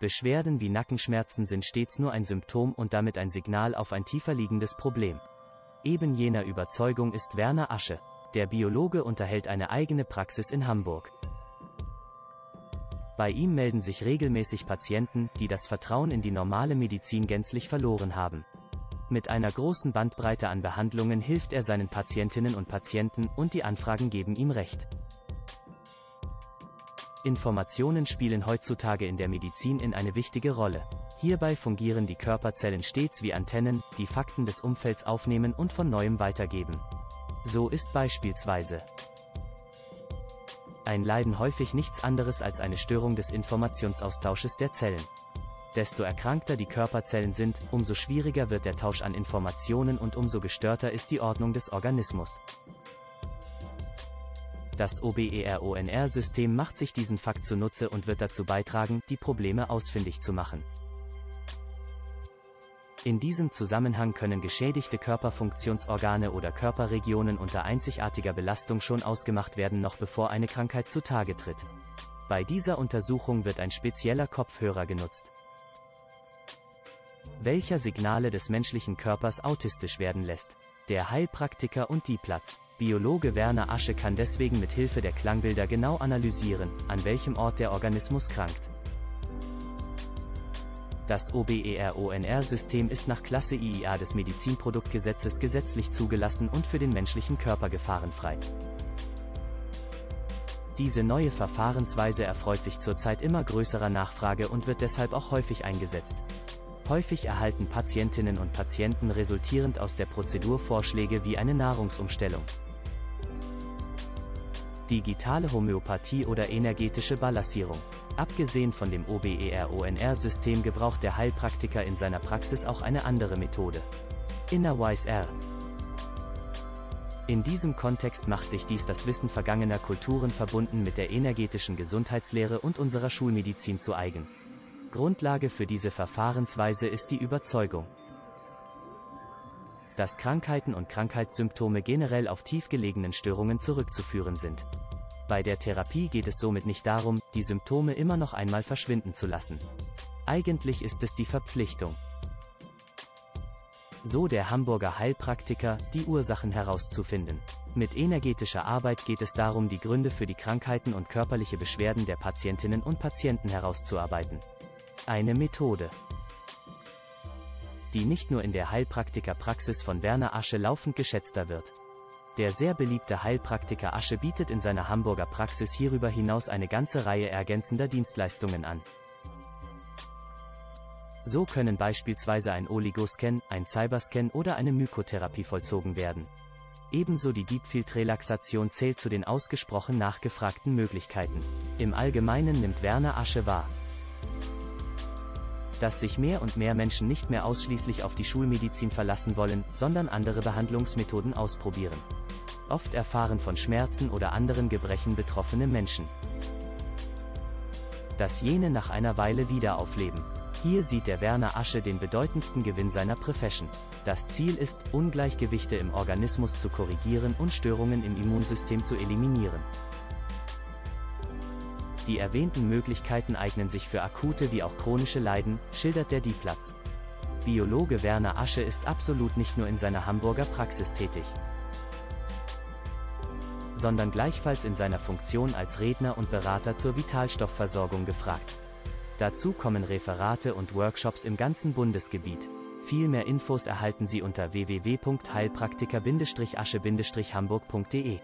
Beschwerden wie Nackenschmerzen sind stets nur ein Symptom und damit ein Signal auf ein tiefer liegendes Problem. Eben jener Überzeugung ist Werner Asche. Der Biologe unterhält eine eigene Praxis in Hamburg. Bei ihm melden sich regelmäßig Patienten, die das Vertrauen in die normale Medizin gänzlich verloren haben. Mit einer großen Bandbreite an Behandlungen hilft er seinen Patientinnen und Patienten und die Anfragen geben ihm recht. Informationen spielen heutzutage in der Medizin in eine wichtige Rolle. Hierbei fungieren die Körperzellen stets wie Antennen, die Fakten des Umfelds aufnehmen und von neuem weitergeben. So ist beispielsweise ein Leiden häufig nichts anderes als eine Störung des Informationsaustausches der Zellen. Desto erkrankter die Körperzellen sind, umso schwieriger wird der Tausch an Informationen und umso gestörter ist die Ordnung des Organismus. Das OBERONR-System macht sich diesen Fakt zunutze und wird dazu beitragen, die Probleme ausfindig zu machen. In diesem Zusammenhang können geschädigte Körperfunktionsorgane oder Körperregionen unter einzigartiger Belastung schon ausgemacht werden, noch bevor eine Krankheit zutage tritt. Bei dieser Untersuchung wird ein spezieller Kopfhörer genutzt, welcher Signale des menschlichen Körpers autistisch werden lässt. Der Heilpraktiker und die Platz. Biologe Werner Asche kann deswegen mit Hilfe der Klangbilder genau analysieren, an welchem Ort der Organismus krankt. Das OBERONR-System ist nach Klasse IIA des Medizinproduktgesetzes gesetzlich zugelassen und für den menschlichen Körper gefahrenfrei. Diese neue Verfahrensweise erfreut sich zurzeit immer größerer Nachfrage und wird deshalb auch häufig eingesetzt. Häufig erhalten Patientinnen und Patienten resultierend aus der Prozedur Vorschläge wie eine Nahrungsumstellung. Digitale Homöopathie oder energetische Balancierung. Abgesehen von dem OBERONR-System gebraucht der Heilpraktiker in seiner Praxis auch eine andere Methode. Innerwise R. In diesem Kontext macht sich dies das Wissen vergangener Kulturen verbunden mit der energetischen Gesundheitslehre und unserer Schulmedizin zu eigen. Grundlage für diese Verfahrensweise ist die Überzeugung, dass Krankheiten und Krankheitssymptome generell auf tiefgelegenen Störungen zurückzuführen sind. Bei der Therapie geht es somit nicht darum, die Symptome immer noch einmal verschwinden zu lassen. Eigentlich ist es die Verpflichtung. So der Hamburger Heilpraktiker, die Ursachen herauszufinden. Mit energetischer Arbeit geht es darum, die Gründe für die Krankheiten und körperliche Beschwerden der Patientinnen und Patienten herauszuarbeiten. Eine Methode, die nicht nur in der Heilpraktikerpraxis von Werner Asche laufend geschätzter wird. Der sehr beliebte Heilpraktiker Asche bietet in seiner Hamburger Praxis hierüber hinaus eine ganze Reihe ergänzender Dienstleistungen an. So können beispielsweise ein Oligoscan, ein Cyberscan oder eine Mykotherapie vollzogen werden. Ebenso die Deep Field Relaxation zählt zu den ausgesprochen nachgefragten Möglichkeiten. Im Allgemeinen nimmt Werner Asche wahr, dass sich mehr und mehr Menschen nicht mehr ausschließlich auf die Schulmedizin verlassen wollen, sondern andere Behandlungsmethoden ausprobieren. Oft erfahren von Schmerzen oder anderen Gebrechen betroffene Menschen, dass jene nach einer Weile wieder aufleben. Hier sieht der Werner Asche den bedeutendsten Gewinn seiner Profession. Das Ziel ist, Ungleichgewichte im Organismus zu korrigieren und Störungen im Immunsystem zu eliminieren. Die erwähnten Möglichkeiten eignen sich für akute wie auch chronische Leiden, schildert der Dieplatz. Biologe Werner Asche ist absolut nicht nur in seiner Hamburger Praxis tätig, sondern gleichfalls in seiner Funktion als Redner und Berater zur Vitalstoffversorgung gefragt. Dazu kommen Referate und Workshops im ganzen Bundesgebiet. Viel mehr Infos erhalten Sie unter www.heilpraktiker-asche-hamburg.de.